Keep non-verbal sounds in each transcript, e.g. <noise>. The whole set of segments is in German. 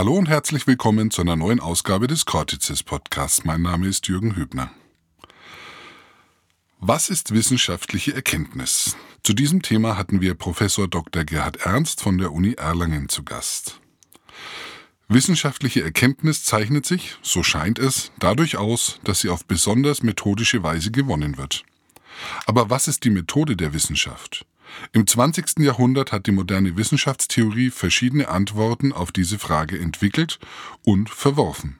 Hallo und herzlich willkommen zu einer neuen Ausgabe des Cortices Podcasts. Mein Name ist Jürgen Hübner. Was ist wissenschaftliche Erkenntnis? Zu diesem Thema hatten wir Professor Dr. Gerhard Ernst von der Uni Erlangen zu Gast. Wissenschaftliche Erkenntnis zeichnet sich, so scheint es, dadurch aus, dass sie auf besonders methodische Weise gewonnen wird. Aber was ist die Methode der Wissenschaft? Im 20. Jahrhundert hat die moderne Wissenschaftstheorie verschiedene Antworten auf diese Frage entwickelt und verworfen.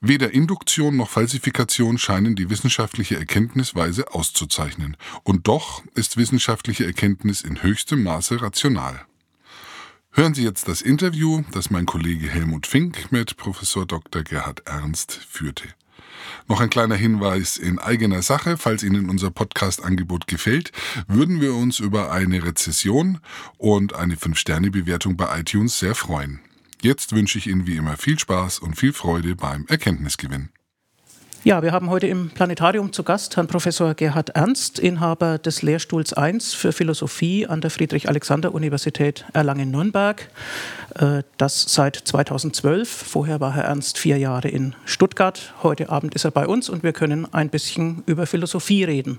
Weder Induktion noch Falsifikation scheinen die wissenschaftliche Erkenntnisweise auszuzeichnen, und doch ist wissenschaftliche Erkenntnis in höchstem Maße rational. Hören Sie jetzt das Interview, das mein Kollege Helmut Fink mit Professor Dr. Gerhard Ernst führte. Noch ein kleiner Hinweis in eigener Sache, falls Ihnen unser Podcast-Angebot gefällt, würden wir uns über eine Rezession und eine 5-Sterne-Bewertung bei iTunes sehr freuen. Jetzt wünsche ich Ihnen wie immer viel Spaß und viel Freude beim Erkenntnisgewinn. Ja, wir haben heute im Planetarium zu Gast Herrn Professor Gerhard Ernst, Inhaber des Lehrstuhls 1 für Philosophie an der Friedrich-Alexander-Universität Erlangen-Nürnberg. Äh, das seit 2012. Vorher war Herr Ernst vier Jahre in Stuttgart. Heute Abend ist er bei uns und wir können ein bisschen über Philosophie reden.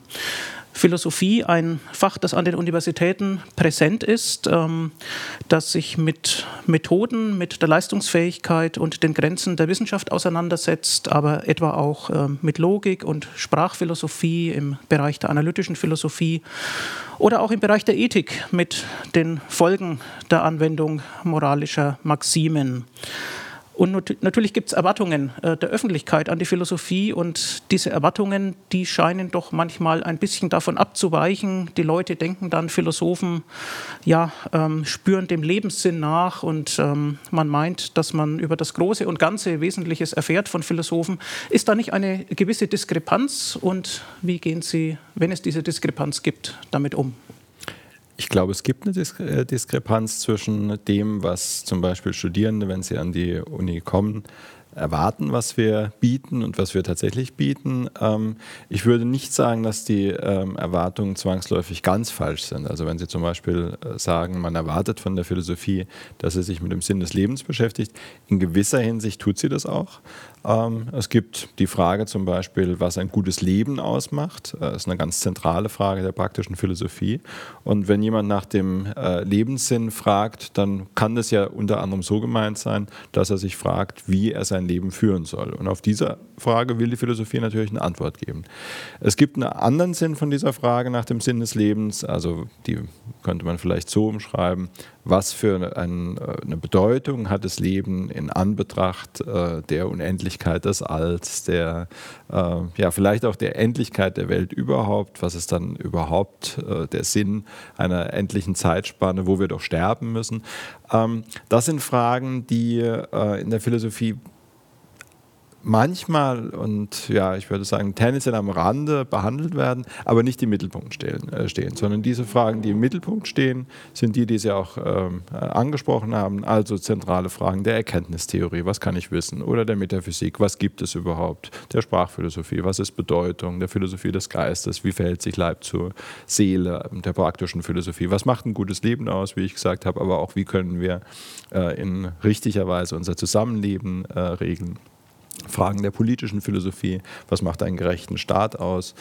Philosophie ein Fach, das an den Universitäten präsent ist, ähm, das sich mit Methoden, mit der Leistungsfähigkeit und den Grenzen der Wissenschaft auseinandersetzt, aber etwa auch ähm, mit Logik und Sprachphilosophie im Bereich der analytischen Philosophie oder auch im Bereich der Ethik mit den Folgen der Anwendung moralischer Maximen. Und natürlich gibt es Erwartungen äh, der Öffentlichkeit an die Philosophie und diese Erwartungen, die scheinen doch manchmal ein bisschen davon abzuweichen. Die Leute denken dann, Philosophen ja, ähm, spüren dem Lebenssinn nach und ähm, man meint, dass man über das Große und Ganze Wesentliches erfährt von Philosophen. Ist da nicht eine gewisse Diskrepanz und wie gehen Sie, wenn es diese Diskrepanz gibt, damit um? Ich glaube, es gibt eine äh, Diskrepanz zwischen dem, was zum Beispiel Studierende, wenn sie an die Uni kommen, erwarten, was wir bieten und was wir tatsächlich bieten. Ähm, ich würde nicht sagen, dass die ähm, Erwartungen zwangsläufig ganz falsch sind. Also wenn Sie zum Beispiel äh, sagen, man erwartet von der Philosophie, dass sie sich mit dem Sinn des Lebens beschäftigt, in gewisser Hinsicht tut sie das auch. Ähm, es gibt die Frage zum Beispiel, was ein gutes Leben ausmacht. Das ist eine ganz zentrale Frage der praktischen Philosophie. Und wenn jemand nach dem äh, Lebenssinn fragt, dann kann das ja unter anderem so gemeint sein, dass er sich fragt, wie er sein Leben führen soll. Und auf diese Frage will die Philosophie natürlich eine Antwort geben. Es gibt einen anderen Sinn von dieser Frage nach dem Sinn des Lebens, also die könnte man vielleicht so umschreiben, was für ein, äh, eine Bedeutung hat das Leben in Anbetracht äh, der Unendlichkeit des Alls, der äh, ja vielleicht auch der Endlichkeit der Welt überhaupt, was ist dann überhaupt äh, der Sinn einer endlichen Zeitspanne, wo wir doch sterben müssen. Ähm, das sind Fragen, die äh, in der Philosophie manchmal und ja, ich würde sagen, tendenziell am Rande behandelt werden, aber nicht im Mittelpunkt stehen, äh, stehen sondern diese Fragen, die im Mittelpunkt stehen, sind die, die Sie auch ähm, angesprochen haben, also zentrale Fragen der Erkenntnistheorie, was kann ich wissen, oder der Metaphysik, was gibt es überhaupt, der Sprachphilosophie, was ist Bedeutung, der Philosophie des Geistes, wie verhält sich Leib zur Seele, der praktischen Philosophie, was macht ein gutes Leben aus, wie ich gesagt habe, aber auch wie können wir äh, in richtiger Weise unser Zusammenleben äh, regeln. Fragen der politischen Philosophie, was macht einen gerechten Staat aus,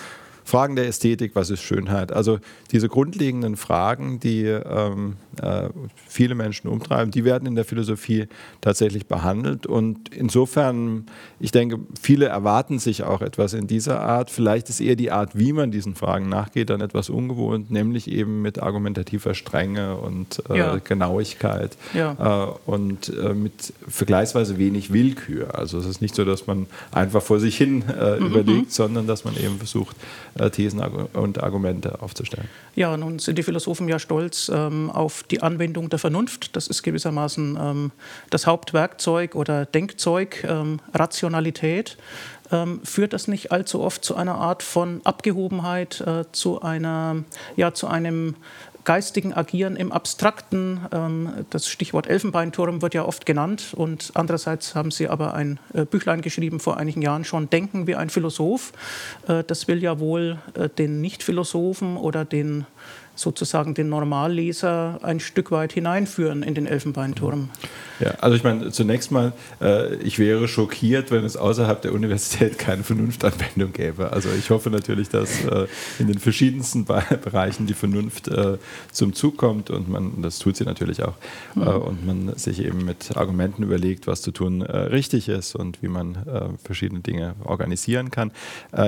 Fragen der Ästhetik, was ist Schönheit. Also diese grundlegenden Fragen, die ähm, äh, viele Menschen umtreiben, die werden in der Philosophie tatsächlich behandelt. Und insofern, ich denke, viele erwarten sich auch etwas in dieser Art. Vielleicht ist eher die Art, wie man diesen Fragen nachgeht, dann etwas ungewohnt, nämlich eben mit argumentativer Strenge und äh, ja. Genauigkeit ja. äh, und äh, mit vergleichsweise wenig Willkür. Also es ist nicht so, dass man einfach vor sich hin äh, mhm. überlegt, sondern dass man eben versucht, Thesen und Argumente aufzustellen. Ja, nun sind die Philosophen ja stolz ähm, auf die Anwendung der Vernunft. Das ist gewissermaßen ähm, das Hauptwerkzeug oder Denkzeug, ähm, Rationalität. Ähm, führt das nicht allzu oft zu einer Art von Abgehobenheit, äh, zu, einer, ja, zu einem geistigen Agieren im Abstrakten. Ähm, das Stichwort Elfenbeinturm wird ja oft genannt. Und andererseits haben Sie aber ein äh, Büchlein geschrieben vor einigen Jahren schon, Denken wie ein Philosoph. Äh, das will ja wohl äh, den Nicht-Philosophen oder den sozusagen den Normalleser ein Stück weit hineinführen in den Elfenbeinturm. Ja, also ich meine, zunächst mal, äh, ich wäre schockiert, wenn es außerhalb der Universität keine Vernunftanwendung gäbe. Also ich hoffe natürlich, dass äh, in den verschiedensten Bereichen die Vernunft äh, zum Zug kommt und man, das tut sie natürlich auch, mhm. und man sich eben mit Argumenten überlegt, was zu tun äh, richtig ist und wie man äh, verschiedene Dinge organisieren kann.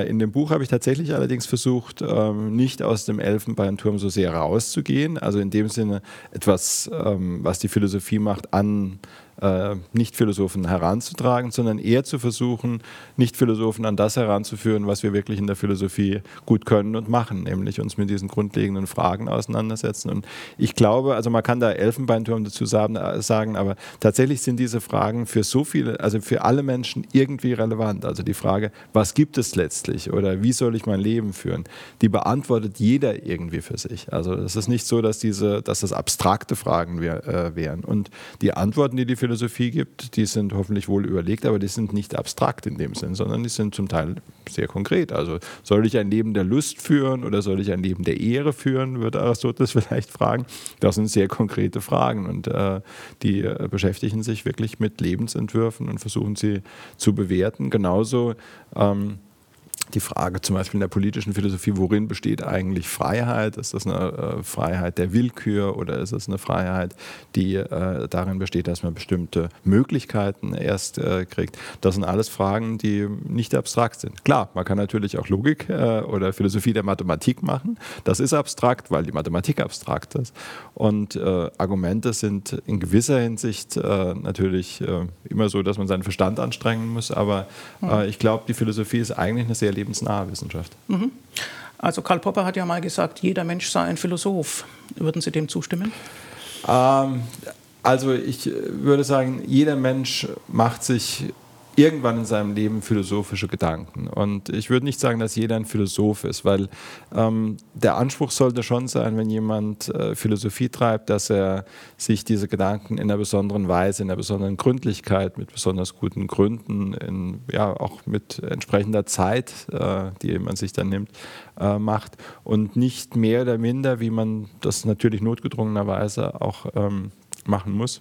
in dem Buch habe ich tatsächlich allerdings versucht, ähm, nicht aus dem Elfenbeinturm so sehr rauszugehen, also in dem Sinne etwas, ähm, was die Philosophie macht, an äh, Nicht-Philosophen heranzutragen, sondern eher zu versuchen, Nicht-Philosophen an das heranzuführen, was wir wirklich in der Philosophie gut können und machen, nämlich uns mit diesen grundlegenden Fragen auseinandersetzen. Und ich glaube, also man kann da Elfenbeinturm dazu äh, sagen, aber tatsächlich sind diese Fragen für so viele, also für alle Menschen irgendwie relevant. Also die Frage, was gibt es letztlich oder wie soll ich mein Leben führen, die beantwortet jeder irgendwie für sich. Also es ist nicht so, dass diese, dass das abstrakte Fragen äh, wären. Und die Antworten, die die Philosophie gibt, die sind hoffentlich wohl überlegt, aber die sind nicht abstrakt in dem Sinn, sondern die sind zum Teil sehr konkret. Also soll ich ein Leben der Lust führen oder soll ich ein Leben der Ehre führen, würde Aristoteles <laughs> vielleicht fragen. Das sind sehr konkrete Fragen und äh, die äh, beschäftigen sich wirklich mit Lebensentwürfen und versuchen sie zu bewerten. Genauso ähm, die Frage zum Beispiel in der politischen Philosophie, worin besteht eigentlich Freiheit? Ist das eine äh, Freiheit der Willkür oder ist es eine Freiheit, die äh, darin besteht, dass man bestimmte Möglichkeiten erst äh, kriegt? Das sind alles Fragen, die nicht abstrakt sind. Klar, man kann natürlich auch Logik äh, oder Philosophie der Mathematik machen. Das ist abstrakt, weil die Mathematik abstrakt ist. Und äh, Argumente sind in gewisser Hinsicht äh, natürlich immer so, dass man seinen Verstand anstrengen muss. Aber mhm. ich glaube, die Philosophie ist eigentlich eine sehr lebensnahe Wissenschaft. Mhm. Also Karl Popper hat ja mal gesagt, jeder Mensch sei ein Philosoph. Würden Sie dem zustimmen? Ähm, also ich würde sagen, jeder Mensch macht sich irgendwann in seinem Leben philosophische Gedanken. Und ich würde nicht sagen, dass jeder ein Philosoph ist, weil ähm, der Anspruch sollte schon sein, wenn jemand äh, Philosophie treibt, dass er sich diese Gedanken in einer besonderen Weise, in einer besonderen Gründlichkeit, mit besonders guten Gründen, in, ja auch mit entsprechender Zeit, äh, die man sich dann nimmt, äh, macht und nicht mehr oder minder, wie man das natürlich notgedrungenerweise auch ähm, machen muss.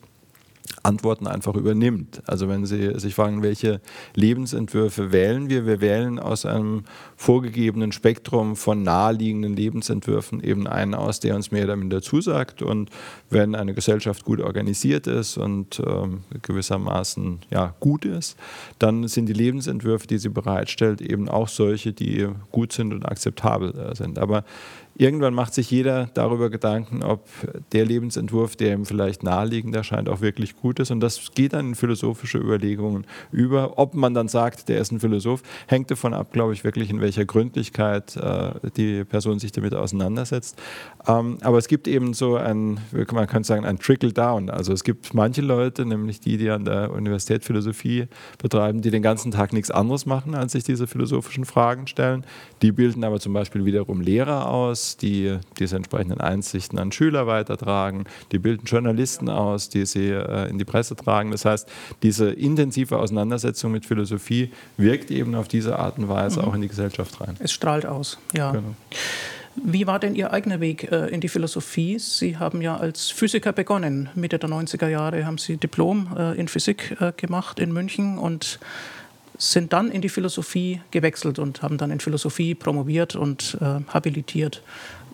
Antworten einfach übernimmt. Also wenn Sie sich fragen, welche Lebensentwürfe wählen wir, wir wählen aus einem vorgegebenen Spektrum von naheliegenden Lebensentwürfen eben einen aus, der uns mehr oder minder zusagt. Und wenn eine Gesellschaft gut organisiert ist und ähm, gewissermaßen ja, gut ist, dann sind die Lebensentwürfe, die sie bereitstellt, eben auch solche, die gut sind und akzeptabel äh, sind. Aber Irgendwann macht sich jeder darüber Gedanken, ob der Lebensentwurf, der ihm vielleicht naheliegend erscheint, auch wirklich gut ist. Und das geht dann in philosophische Überlegungen über. Ob man dann sagt, der ist ein Philosoph, hängt davon ab, glaube ich, wirklich, in welcher Gründlichkeit äh, die Person sich damit auseinandersetzt. Ähm, aber es gibt eben so ein, man könnte sagen, ein Trickle-Down. Also es gibt manche Leute, nämlich die, die an der Universität Philosophie betreiben, die den ganzen Tag nichts anderes machen, als sich diese philosophischen Fragen stellen. Die bilden aber zum Beispiel wiederum Lehrer aus die diese entsprechenden Einsichten an Schüler weitertragen, die bilden Journalisten aus, die sie äh, in die Presse tragen. Das heißt, diese intensive Auseinandersetzung mit Philosophie wirkt eben auf diese Art und Weise mhm. auch in die Gesellschaft rein. Es strahlt aus, ja. Genau. Wie war denn Ihr eigener Weg äh, in die Philosophie? Sie haben ja als Physiker begonnen. Mitte der 90er Jahre haben Sie Diplom äh, in Physik äh, gemacht in München und sind dann in die Philosophie gewechselt und haben dann in Philosophie promoviert und habilitiert.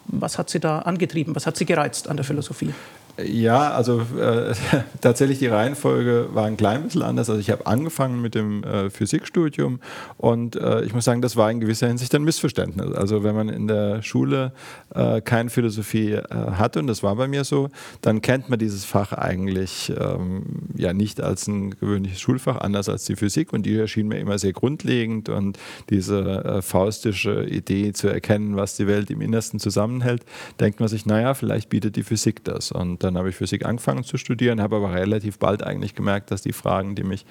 Was hat Sie da angetrieben? Was hat Sie gereizt an der Philosophie? Ja, also äh, <laughs> tatsächlich die Reihenfolge war ein klein bisschen anders. Also ich habe angefangen mit dem äh, Physikstudium und äh, ich muss sagen, das war in gewisser Hinsicht ein Missverständnis. Also wenn man in der Schule äh, keine Philosophie äh, hatte, und das war bei mir so, dann kennt man dieses Fach eigentlich ähm, ja nicht als ein gewöhnliches Schulfach, anders als die Physik und die erschien mir immer sehr grundlegend und diese äh, faustische Idee zu erkennen, was die Welt im Innersten zusammenhält, denkt man sich, naja, vielleicht bietet die Physik das. Und dann habe ich Physik angefangen zu studieren, habe aber relativ bald eigentlich gemerkt, dass die Fragen, die mich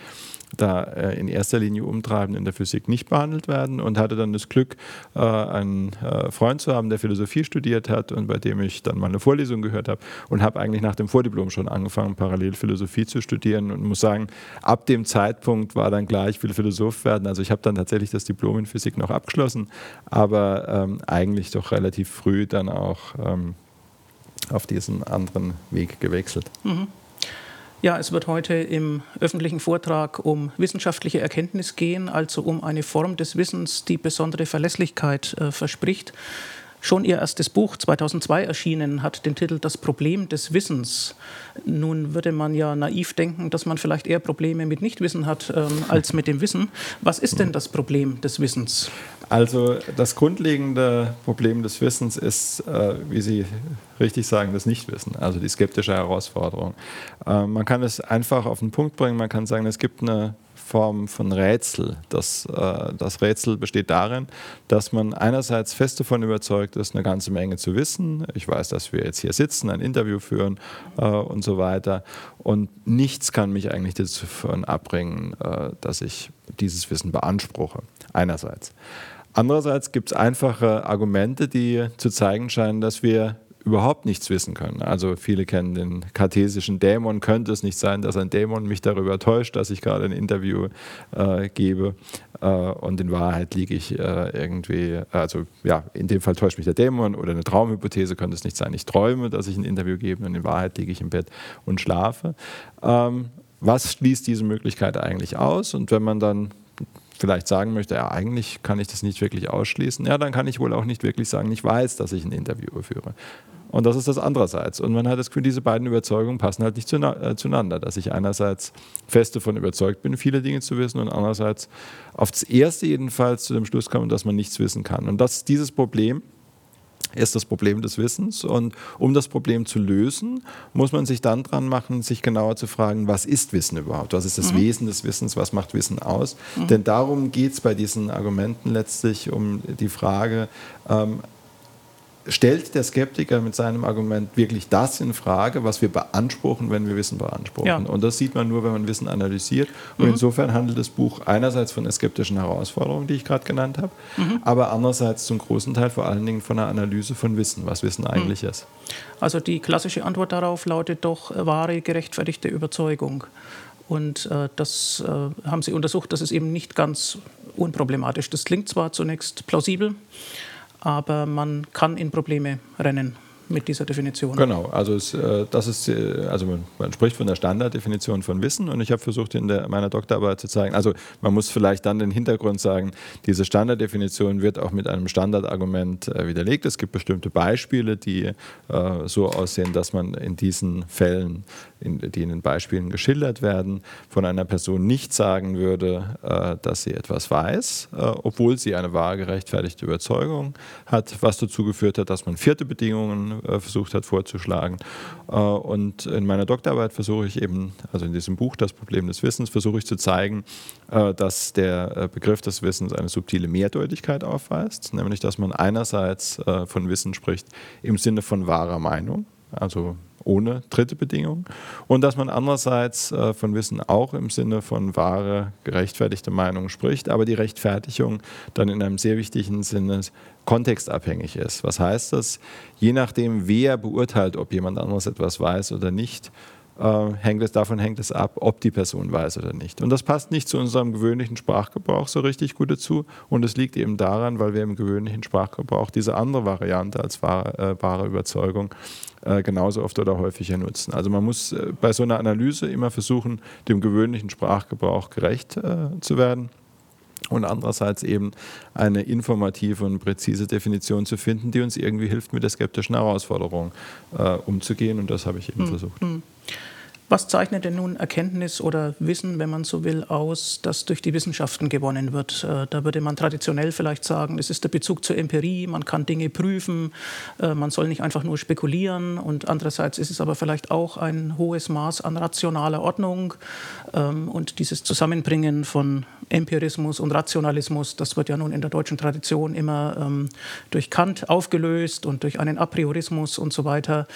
da äh, in erster Linie umtreiben, in der Physik nicht behandelt werden und hatte dann das Glück, äh, einen äh, Freund zu haben, der Philosophie studiert hat und bei dem ich dann mal eine Vorlesung gehört habe und habe eigentlich nach dem Vordiplom schon angefangen, parallel Philosophie zu studieren und muss sagen, ab dem Zeitpunkt war dann klar, ich will Philosoph werden. Also ich habe dann tatsächlich das Diplom in Physik noch abgeschlossen, aber ähm, eigentlich doch relativ früh dann auch ähm, auf diesen anderen Weg gewechselt. Mhm. Ja, es wird heute im öffentlichen Vortrag um wissenschaftliche Erkenntnis gehen, also um eine Form des Wissens, die besondere Verlässlichkeit äh, verspricht. Schon ihr erstes Buch, 2002 erschienen, hat den Titel Das Problem des Wissens. Nun würde man ja naiv denken, dass man vielleicht eher Probleme mit Nichtwissen hat ähm, als mit dem Wissen. Was ist denn das Problem des Wissens? Also das grundlegende Problem des Wissens ist, äh, wie Sie richtig sagen, das Nichtwissen, also die skeptische Herausforderung. Äh, man kann es einfach auf den Punkt bringen, man kann sagen, es gibt eine Form von Rätsel. Das, äh, das Rätsel besteht darin, dass man einerseits fest davon überzeugt ist, eine ganze Menge zu wissen. Ich weiß, dass wir jetzt hier sitzen, ein Interview führen äh, und so weiter. Und nichts kann mich eigentlich davon abbringen, äh, dass ich dieses Wissen beanspruche. Einerseits. Andererseits gibt es einfache Argumente, die zu zeigen scheinen, dass wir überhaupt nichts wissen können. Also viele kennen den kartesischen Dämon. Könnte es nicht sein, dass ein Dämon mich darüber täuscht, dass ich gerade ein Interview äh, gebe äh, und in Wahrheit liege ich äh, irgendwie, also ja, in dem Fall täuscht mich der Dämon oder eine Traumhypothese könnte es nicht sein. Ich träume, dass ich ein Interview gebe und in Wahrheit liege ich im Bett und schlafe. Ähm, was schließt diese Möglichkeit eigentlich aus? Und wenn man dann vielleicht sagen möchte, ja, eigentlich kann ich das nicht wirklich ausschließen, ja, dann kann ich wohl auch nicht wirklich sagen, ich weiß, dass ich ein Interview führe. Und das ist das andererseits. Und man hat das Gefühl, diese beiden Überzeugungen passen halt nicht äh, zueinander. Dass ich einerseits fest davon überzeugt bin, viele Dinge zu wissen und andererseits auf das erste jedenfalls zu dem Schluss komme, dass man nichts wissen kann. Und das, dieses Problem ist das Problem des Wissens. Und um das Problem zu lösen, muss man sich dann dran machen, sich genauer zu fragen, was ist Wissen überhaupt? Was ist das mhm. Wesen des Wissens? Was macht Wissen aus? Mhm. Denn darum geht es bei diesen Argumenten letztlich um die Frage, ähm, stellt der Skeptiker mit seinem Argument wirklich das in Frage, was wir beanspruchen, wenn wir Wissen beanspruchen. Ja. Und das sieht man nur, wenn man Wissen analysiert. Und mhm. insofern handelt das Buch einerseits von der skeptischen Herausforderung, die ich gerade genannt habe, mhm. aber andererseits zum großen Teil vor allen Dingen von einer Analyse von Wissen, was Wissen mhm. eigentlich mhm. ist. Also die klassische Antwort darauf lautet doch äh, wahre, gerechtfertigte Überzeugung. Und äh, das äh, haben Sie untersucht, das ist eben nicht ganz unproblematisch. Das klingt zwar zunächst plausibel, aber man kann in Probleme rennen mit dieser Definition. Genau, also es, äh, das ist, äh, also man, spricht von der Standarddefinition von Wissen und ich habe versucht in der, meiner Doktorarbeit zu zeigen, also man muss vielleicht dann den Hintergrund sagen, diese Standarddefinition wird auch mit einem Standardargument äh, widerlegt. Es gibt bestimmte Beispiele, die so aussehen, dass man in diesen Fällen, in, die in den Beispielen geschildert werden, von einer Person nicht sagen würde, dass sie etwas weiß, obwohl sie eine wahr gerechtfertigte Überzeugung hat, was dazu geführt hat, dass man vierte Bedingungen versucht hat vorzuschlagen. Äh, und in meiner Doktorarbeit versuche ich eben, also in diesem Buch Das Problem des Wissens, versuche ich zu zeigen, äh, dass der Begriff des Wissens eine subtile Mehrdeutigkeit aufweist, nämlich dass man einerseits von Wissen spricht im Sinne von wahrer Meinung, also ohne dritte Bedingung. Und dass man andererseits äh, von Wissen auch im Sinne von wahre, gerechtfertigte Meinung spricht, aber die Rechtfertigung dann in einem sehr wichtigen Sinne kontextabhängig ist. Was heißt das? Je nachdem, wer beurteilt, ob jemand anderes etwas weiß oder nicht, äh, hängt es, davon hängt es ab, ob die Person weiß oder nicht. Und das passt nicht zu unserem gewöhnlichen Sprachgebrauch so richtig gut dazu. Und es liegt eben daran, weil wir im gewöhnlichen Sprachgebrauch diese andere Variante als wahre, äh, wahre Überzeugung äh, genauso oft oder häufiger nutzen. Also man muss äh, bei so einer Analyse immer versuchen, dem gewöhnlichen Sprachgebrauch gerecht äh, zu werden und andererseits eben eine informative und präzise Definition zu finden, die uns irgendwie hilft, mit der skeptischen Herausforderung umzugehen. Und das habe ich eben hm. versucht. Was zeichnet denn nun Erkenntnis oder Wissen, wenn man so will, aus, das durch die Wissenschaften gewonnen wird? Äh, da würde man traditionell vielleicht sagen, es ist der Bezug zur Empirie, man kann Dinge prüfen, äh, man soll nicht einfach nur spekulieren und andererseits ist es aber vielleicht auch ein hohes Maß an rationaler Ordnung ähm, und dieses Zusammenbringen von Empirismus und Rationalismus, das wird ja nun in der deutschen Tradition immer ähm, durch Kant aufgelöst und durch einen Apriorismus und so weiter.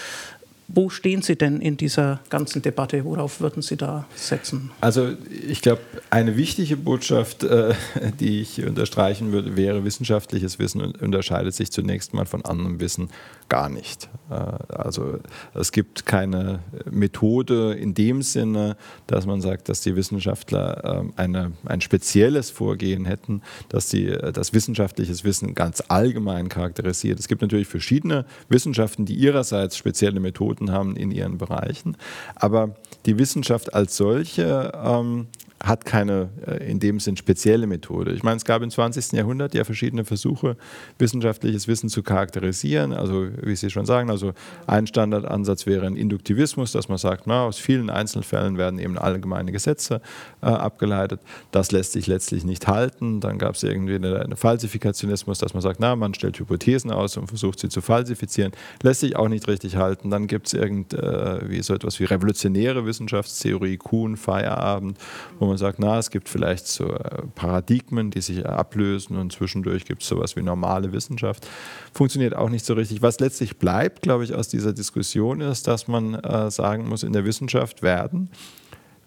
Wo stehen Sie denn in dieser ganzen Debatte? Worauf würden Sie da setzen? Also ich glaube, eine wichtige Botschaft, äh, die ich unterstreichen würde, wäre, wissenschaftliches Wissen unterscheidet sich zunächst mal von anderem Wissen gar nicht. Äh, also es gibt keine Methode in dem Sinne, dass man sagt, dass die Wissenschaftler ähm, eine, ein spezielles Vorgehen hätten, dass äh, das wissenschaftliches Wissen ganz allgemein charakterisiert. Es gibt natürlich verschiedene Wissenschaften, die ihrerseits spezielle Methoden haben in ihren Bereichen, aber die Wissenschaft als solche ähm, hat keine äh, in dem Sinn spezielle Methode. Ich meine, es gab im 20. Jahrhundert ja verschiedene Versuche, wissenschaftliches Wissen zu charakterisieren. Also, wie Sie schon sagen, also ein Standardansatz wäre ein Induktivismus, dass man sagt, na, aus vielen Einzelfällen werden eben allgemeine Gesetze äh, abgeleitet. Das lässt sich letztlich nicht halten. Dann gab es irgendwie einen eine Falsifikationismus, dass man sagt, na, man stellt Hypothesen aus und versucht sie zu falsifizieren. Lässt sich auch nicht richtig halten. Dann gibt es irgendwie äh, so etwas wie revolutionäre Wissenschaftstheorie, Kuhn, Feierabend, wo man man sagt, na, es gibt vielleicht so äh, Paradigmen, die sich ablösen und zwischendurch gibt es sowas wie normale Wissenschaft. Funktioniert auch nicht so richtig. Was letztlich bleibt, glaube ich, aus dieser Diskussion ist, dass man äh, sagen muss, in der Wissenschaft werden,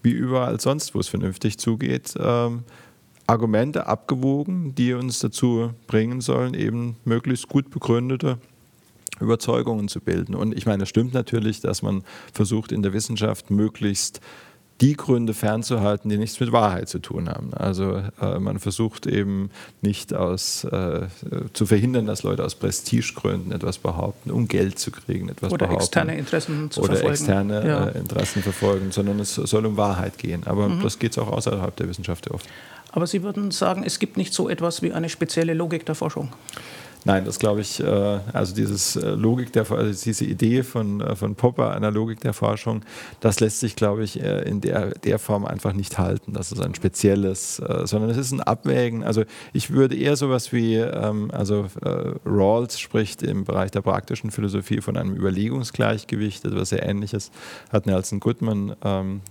wie überall sonst, wo es vernünftig zugeht, ähm, Argumente abgewogen, die uns dazu bringen sollen, eben möglichst gut begründete Überzeugungen zu bilden. Und ich meine, es stimmt natürlich, dass man versucht, in der Wissenschaft möglichst die Gründe fernzuhalten, die nichts mit Wahrheit zu tun haben. Also äh, man versucht eben nicht aus, äh, zu verhindern, dass Leute aus Prestigegründen etwas behaupten, um Geld zu kriegen, etwas oder behaupten. externe Interessen zu oder verfolgen. externe ja. äh, Interessen verfolgen, sondern es soll um Wahrheit gehen. Aber mhm. das geht auch außerhalb der Wissenschaft oft. Aber Sie würden sagen, es gibt nicht so etwas wie eine spezielle Logik der Forschung. Nein, das glaube ich, äh, also dieses äh, Logik der, also diese Idee von, äh, von Popper, einer Logik der Forschung, das lässt sich, glaube ich, in der, der Form einfach nicht halten. Das ist ein spezielles, sondern es ist ein Abwägen. Also ich würde eher sowas wie, ähm, also Rawls spricht im Bereich der praktischen Philosophie von einem Überlegungsgleichgewicht, etwas sehr ähnliches hat Nelson Goodman ähm,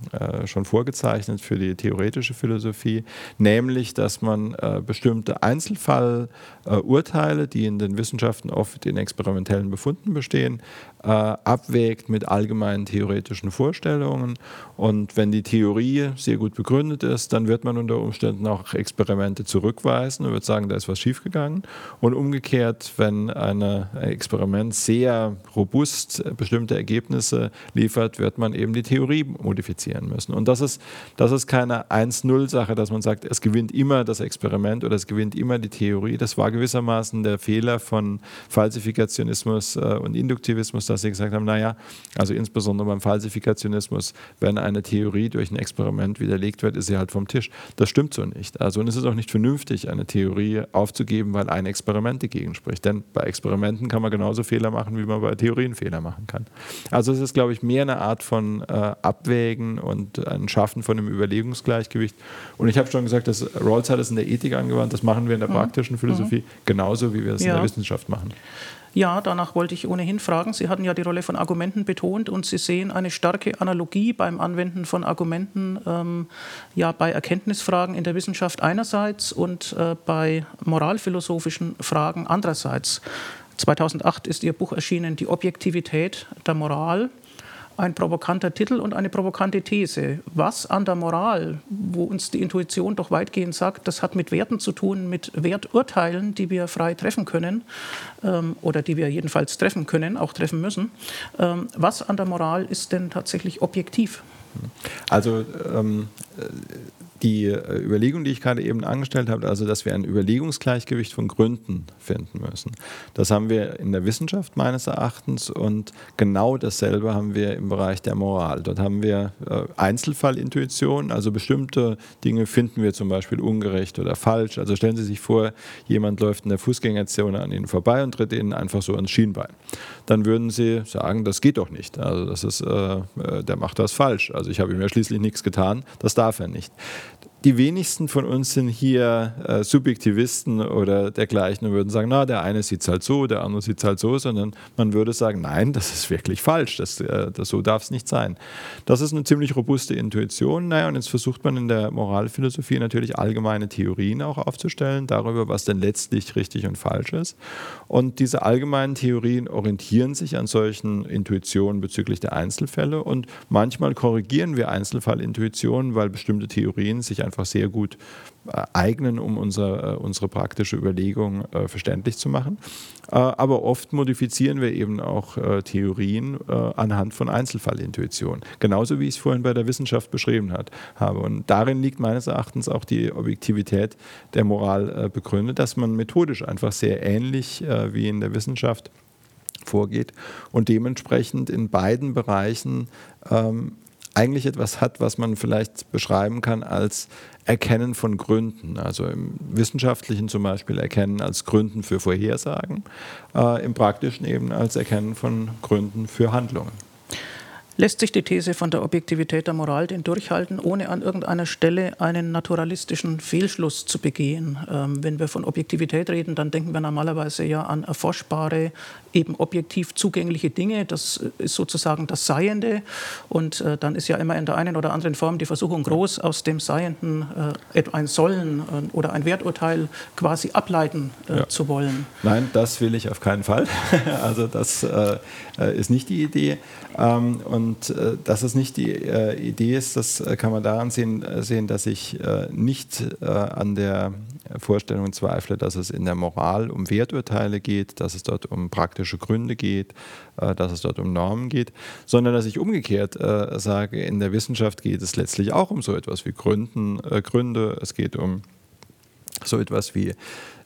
schon vorgezeichnet für die theoretische Philosophie, nämlich, dass man bestimmte Einzelfallurteile, die in den Wissenschaften oft in experimentellen Befunden bestehen, äh, abwägt mit allgemeinen theoretischen Vorstellungen. Und wenn die Theorie sehr gut begründet ist, dann wird man unter Umständen auch Experimente zurückweisen und wird sagen, da ist was schiefgegangen. Und umgekehrt, wenn ein Experiment sehr robust bestimmte Ergebnisse liefert, wird man eben die Theorie modifizieren müssen. Und das ist, das ist keine 1-0-Sache, dass man sagt, es gewinnt immer das Experiment oder es gewinnt immer die Theorie. Das war gewissermaßen der Fehler von Falsifikationismus äh, und Induktivismus, dass sie gesagt haben, naja, also insbesondere beim Falsifikationismus, wenn eine Theorie durch ein Experiment widerlegt wird, ist sie halt vom Tisch. Das stimmt so nicht. Also und es ist auch nicht vernünftig, eine Theorie aufzugeben, weil ein Experiment dagegen spricht. Denn bei Experimenten kann man genauso Fehler machen, wie man bei Theorien Fehler machen kann. Also es ist, glaube ich, mehr eine Art von äh, Abwägen und ein Schaffen von einem Überlegungsgleichgewicht. Und ich habe schon gesagt, dass Rawls hat es in der Ethik angewandt, das machen wir in der mhm. praktischen Philosophie mhm. genauso, wie wir es ja. in der Wissenschaft machen. Ja, danach wollte ich ohnehin fragen. Sie hatten ja die Rolle von Argumenten betont und Sie sehen eine starke Analogie beim Anwenden von Argumenten ähm, ja, bei Erkenntnisfragen in der Wissenschaft einerseits und äh, bei moralphilosophischen Fragen andererseits. 2008 ist Ihr Buch erschienen, Die Objektivität der Moral ein provokanter Titel und eine provokante These. Was an der Moral, wo uns die Intuition doch weitgehend sagt, das hat mit Werten zu tun, mit Werturteilen, die wir frei treffen können ähm, oder die wir jedenfalls treffen können, auch treffen müssen. Ähm, was an der Moral ist denn tatsächlich objektiv? Also ähm, die äh, Überlegung, die ich gerade eben angestellt habe, also dass wir ein Überlegungsgleichgewicht von Gründen finden müssen. Das haben wir in der Wissenschaft meines Erachtens und genau dasselbe haben wir im Bereich der Moral. Dort haben wir äh, Einzelfallintuition, also bestimmte Dinge finden wir zum Beispiel ungerecht oder falsch. Also stellen Sie sich vor, jemand läuft in der Fußgängerzone an Ihnen vorbei und tritt Ihnen einfach so ans Schienbein. Dann würden Sie sagen, das geht doch nicht. Also das ist, äh, äh der macht das falsch. Also ich habe ihm ja schließlich nichts getan, das darf er nicht die wenigsten von uns sind hier äh, Subjektivisten oder dergleichen und würden sagen, na, der eine sieht es halt so, der andere sieht es halt so, sondern man würde sagen, nein, das ist wirklich falsch, das, äh, das so darf es nicht sein. Das ist eine ziemlich robuste Intuition. Naja, und jetzt versucht man in der Moralphilosophie natürlich allgemeine Theorien auch aufzustellen darüber, was denn letztlich richtig und falsch ist. Und diese allgemeinen Theorien orientieren sich an solchen Intuitionen bezüglich der Einzelfälle und manchmal korrigieren wir Einzelfallintuitionen, weil bestimmte Theorien sich einfach einfach sehr gut äh, eignen, um unsere, äh, unsere praktische Überlegung äh, verständlich zu machen. aber oft modifizieren wir eben auch Theorien anhand von Einzelfallintuition. Genauso wie ich es vorhin bei der Wissenschaft beschrieben habe. Und darin liegt meines Erachtens auch die Objektivität der Moral begründet, dass man methodisch einfach sehr ähnlich wie in der Wissenschaft vorgeht und dementsprechend in beiden Bereichen ähm, eigentlich etwas hat, was man vielleicht beschreiben kann als Erkennen von Gründen. Also im Wissenschaftlichen zum Beispiel Erkennen als Gründen für Vorhersagen, äh, im Praktischen eben als Erkennen von Gründen für Handlungen. Lässt sich die These von der Objektivität der Moral denn durchhalten, ohne an irgendeiner Stelle einen naturalistischen Fehlschluss zu begehen? Ähm, wenn wir von Objektivität reden, dann denken wir normalerweise ja an erforschbare, eben objektiv zugängliche Dinge. Das ist sozusagen das Seiende. Und äh, dann ist ja immer in der einen oder anderen Form die Versuchung groß, aus dem Seienden äh, ein Sollen äh, oder ein Werturteil quasi ableiten äh, ja. zu wollen. Nein, das will ich auf keinen Fall. <laughs> also das äh, äh, ist nicht die Idee. Ähm, und äh, dass es nicht die äh, Idee ist, das äh, kann man daran sehen, äh, sehen dass ich äh, nicht an der Vorstellung zweifle, dass es in der Moral um Werturteile geht, dass es dort um praktische Gründe geht, dass es dort um Normen geht, sondern dass ich umgekehrt sage, in der Wissenschaft geht es letztlich auch um so etwas wie Gründen, Gründe, es geht um so etwas wie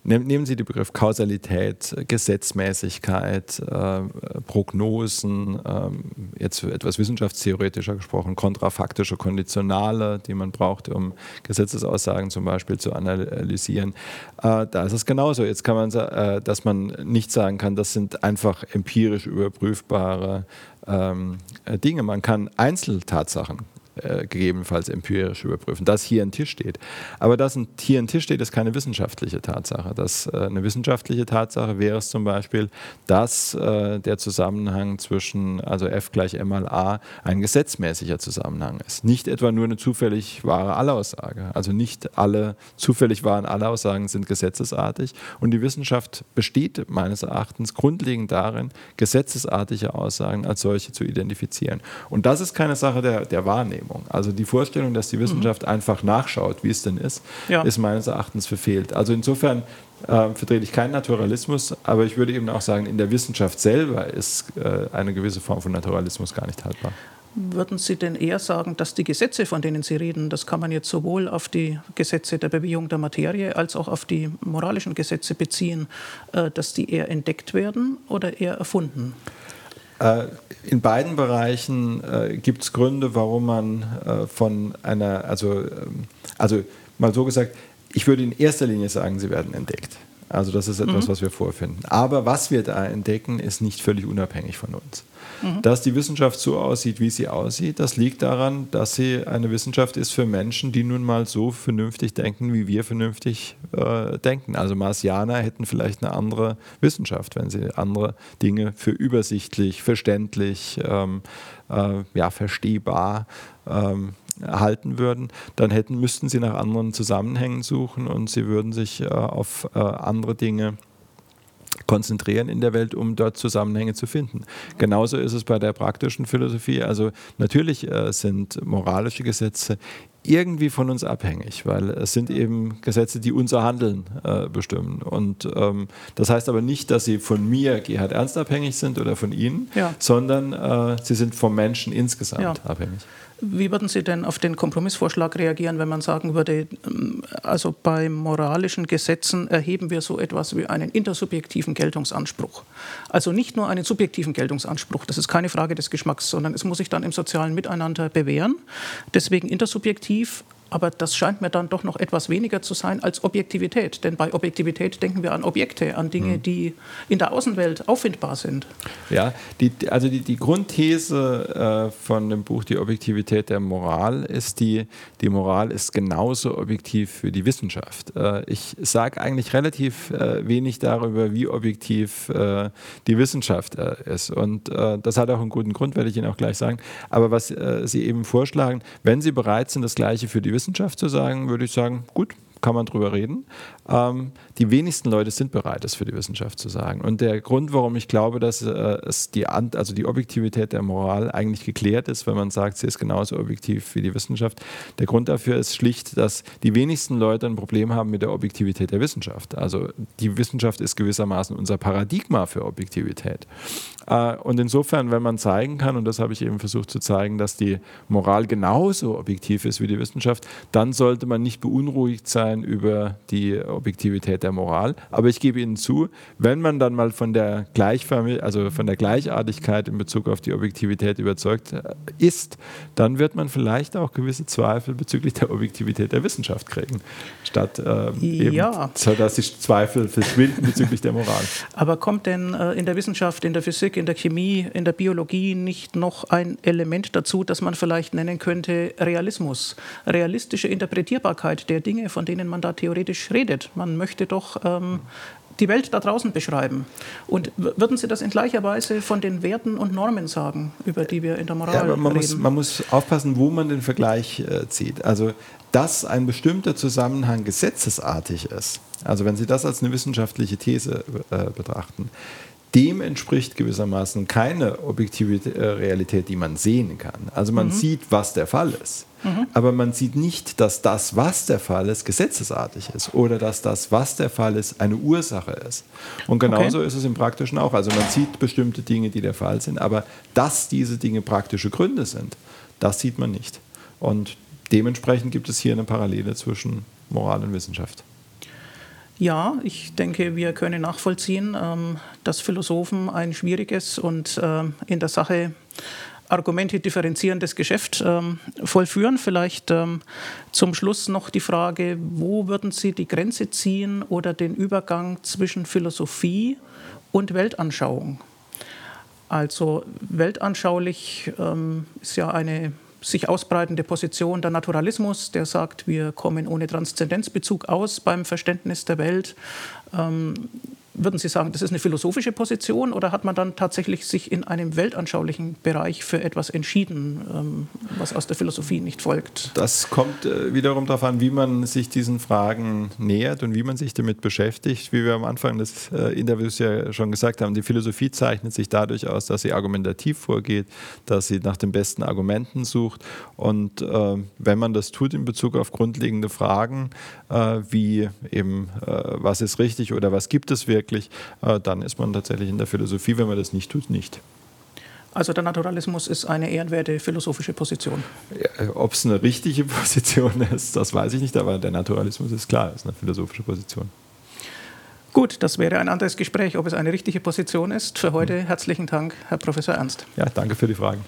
Nehmen Sie den Begriff Kausalität, Gesetzmäßigkeit, äh, Prognosen, äh, jetzt etwas wissenschaftstheoretischer gesprochen, kontrafaktische Konditionale, die man braucht, um Gesetzesaussagen zum Beispiel zu analysieren. Äh, da ist es genauso. Jetzt kann man, äh, dass man nicht sagen kann, das sind einfach empirisch überprüfbare ähm, Dinge. Man kann Einzeltatsachen äh, gegebenenfalls empirisch überprüfen, dass hier ein Tisch steht. Aber dass ein, hier ein Tisch steht, ist keine wissenschaftliche Tatsache. Das, äh, eine wissenschaftliche Tatsache wäre es zum Beispiel, dass äh, der Zusammenhang zwischen, also F gleich M mal A, ein gesetzmäßiger Zusammenhang ist. Nicht etwa nur eine zufällig wahre Allaussage. Also nicht alle zufällig wahren Allaussagen sind gesetzesartig. Und die Wissenschaft besteht meines Erachtens grundlegend darin, gesetzesartige Aussagen als solche zu identifizieren. Und das ist keine Sache der, der Wahrnehmung. Wahrnehmung. Also die Vorstellung, dass die Wissenschaft mhm. einfach nachschaut, wie es denn ist, ja. ist meines Erachtens verfehlt. Also insofern äh, vertrete ich keinen Naturalismus, aber ich würde eben auch sagen, in der Wissenschaft selber ist äh, eine gewisse Form von Naturalismus gar nicht haltbar. Würden Sie denn eher sagen, dass die Gesetze, von denen Sie reden, das kann man jetzt sowohl auf die Gesetze der Bewegung der Materie als auch auf die moralischen Gesetze beziehen, äh, dass die eher entdeckt werden oder eher erfunden? Äh, in beiden Bereichen äh, gibt es Gründe, warum man äh, von einer, also, ähm, also mal so gesagt, ich würde in erster Linie sagen, sie werden entdeckt. Also das ist etwas, mhm. was wir vorfinden. Aber was wir da entdecken, ist nicht völlig unabhängig von uns. Mhm. Dass die Wissenschaft so aussieht, wie sie aussieht, das liegt daran, dass sie eine Wissenschaft ist für Menschen, die nun mal so vernünftig denken, wie wir vernünftig äh, denken. Also Marsianer hätten vielleicht eine andere Wissenschaft, wenn sie andere Dinge für übersichtlich, verständlich, ähm, äh, ja, verstehbar ähm, erhalten würden, dann hätten, müssten sie nach anderen Zusammenhängen suchen und sie würden sich äh, auf äh, andere Dinge konzentrieren in der Welt, um dort Zusammenhänge zu finden. Genauso ist es bei der praktischen Philosophie. Also natürlich äh, sind moralische Gesetze irgendwie von uns abhängig, weil es sind eben Gesetze, die unser Handeln äh, bestimmen. Und ähm, das heißt aber nicht, dass sie von mir, Gerhard Ernst, abhängig sind oder von Ihnen, ja. sondern äh, sie sind vom Menschen insgesamt ja. abhängig. Wie würden Sie denn auf den Kompromissvorschlag reagieren, wenn man sagen würde, ähm, also bei moralischen Gesetzen erheben wir so etwas wie einen intersubjektiven Geltungsanspruch? Also nicht nur einen subjektiven Geltungsanspruch, das ist keine Frage des Geschmacks, sondern es muss sich dann im sozialen Miteinander bewähren. Deswegen intersubjektiv aber das scheint mir dann doch noch etwas weniger zu sein als Objektivität. Denn bei Objektivität denken wir an Objekte, an Dinge, hm. die in der Außenwelt auffindbar sind. Ja, die, also die, die Grundthese äh, von dem Buch Die Objektivität der Moral ist die, die Moral ist genauso objektiv für die Wissenschaft. Äh, ich sage eigentlich relativ äh, wenig darüber, wie objektiv die Wissenschaft ist. Und das hat auch einen guten Grund, werde ich Ihnen auch gleich sagen. Aber was Sie eben vorschlagen, wenn Sie bereit sind, das Gleiche für die Wissenschaft Wissenschaft zu sagen, würde ich sagen, gut, kann man drüber reden. Ähm, die wenigsten Leute sind bereit, das für die Wissenschaft zu sagen. Und der Grund, warum ich glaube, dass äh, es die, also die Objektivität der Moral eigentlich geklärt ist, wenn man sagt, sie ist genauso objektiv wie die Wissenschaft, der Grund dafür ist schlicht, dass die wenigsten Leute ein Problem haben mit der Objektivität der Wissenschaft. Also die Wissenschaft ist gewissermaßen unser Paradigma für Objektivität. Äh, und insofern, wenn man zeigen kann, und das habe ich eben versucht zu zeigen, dass die Moral genauso objektiv ist wie die Wissenschaft, dann sollte man nicht beunruhigt sein über die Objektivität der Moral. Aber ich gebe Ihnen zu, wenn man dann mal von der Gleichförmig, also von der Gleichartigkeit in Bezug auf die Objektivität überzeugt äh, ist, dann wird man vielleicht auch gewisse Zweifel bezüglich der Objektivität der Wissenschaft kriegen, statt äh, eben, ja. dass die Zweifel verschwinden bezüglich der Moral. <laughs> Aber kommt denn äh, in der Wissenschaft, in der Physik, in der Chemie, in der Biologie nicht noch ein Element dazu, das man vielleicht nennen könnte Realismus, realistische Interpretierbarkeit der Dinge, von denen man da theoretisch redet? Man möchte doch ähm, die Welt da draußen beschreiben. Und würden Sie das in gleicher Weise von den Werten und Normen sagen, über die wir in der Moral ja, man reden? Muss, man muss aufpassen, wo man den Vergleich äh, zieht. Also, dass ein bestimmter Zusammenhang gesetzesartig ist, also wenn Sie das als eine wissenschaftliche These äh, betrachten, dem entspricht gewissermaßen keine objektive äh, Realität, die man sehen kann. Also man mhm. sieht, was der Fall ist. Mhm. Aber man sieht nicht, dass das, was der Fall ist, gesetzesartig ist oder dass das, was der Fall ist, eine Ursache ist. Und genauso okay. ist es im Praktischen auch. Also man sieht bestimmte Dinge, die der Fall sind, aber dass diese Dinge praktische Gründe sind, das sieht man nicht. Und dementsprechend gibt es hier eine Parallele zwischen Moral und Wissenschaft. Ja, ich denke, wir können nachvollziehen, ähm, dass Philosophen ein schwieriges und ähm, in der Sache Argumente differenzierendes Geschäft ähm, vollführen. Vielleicht zum Schluss noch die Frage, wo würden Sie die Grenze ziehen oder den Übergang zwischen Philosophie und Weltanschauung? Also weltanschaulich ist ja eine sich ausbreitende Position der Naturalismus, der sagt, wir kommen ohne Transzendenzbezug aus beim Verständnis der Welt. Ähm, würden Sie sagen, das ist eine philosophische Position oder hat man dann tatsächlich sich in einem weltanschaulichen Bereich für etwas entschieden, ähm, was aus der Philosophie nicht folgt? Das kommt äh, wiederum darauf an, wie man sich diesen Fragen nähert und wie man sich damit beschäftigt. Wie wir am Anfang des äh, Interviews ja schon gesagt haben, die Philosophie zeichnet sich dadurch aus, dass sie argumentativ vorgeht, dass sie nach den besten Argumenten sucht. Und äh, wenn man das tut in Bezug auf grundlegende Fragen, wie eben, was ist richtig oder was gibt es wirklich, wirklich, äh, dann ist man tatsächlich in der Philosophie, wenn man das nicht tut, nicht. Also der Naturalismus ist eine ehrenwerte philosophische Position. Äh, Ob es eine richtige <laughs> Position ist, das weiß ich nicht, aber der Naturalismus ist klar, ist eine philosophische Position. Gut, das wäre ein anderes Gespräch, ob es eine richtige Position ist. Für heute herzlichen Dank, Herr Professor Ernst. Ja, danke für die Fragen.